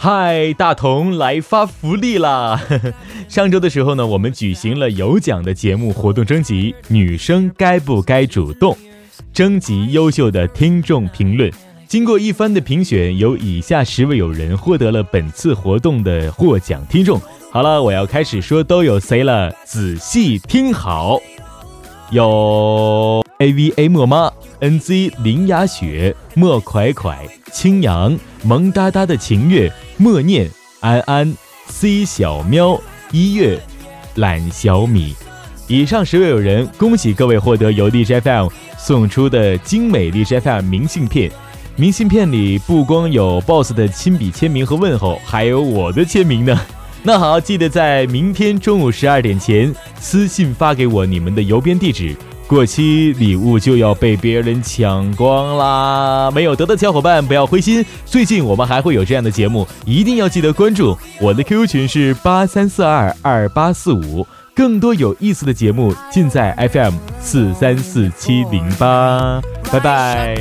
嗨，大同来发福利啦！上周的时候呢，我们举行了有奖的节目活动征集，女生该不该主动？征集优秀的听众评论，经过一番的评选，有以下十位友人获得了本次活动的获奖听众。好了，我要开始说都有谁了，仔细听好，有 A V A 莫妈、N Z 林雅雪、莫蒯蒯、青阳、萌哒哒的晴月。默念安安 C 小喵一月懒小米，以上十位友人，恭喜各位获得由荔枝 FM 送出的精美荔枝 FM 明信片。明信片里不光有 BOSS 的亲笔签名和问候，还有我的签名呢。那好，记得在明天中午十二点前私信发给我你们的邮编地址。过期礼物就要被别人抢光啦！没有得的小伙伴不要灰心，最近我们还会有这样的节目，一定要记得关注我的 QQ 群是八三四二二八四五，更多有意思的节目尽在 FM 四三四七零八，拜拜。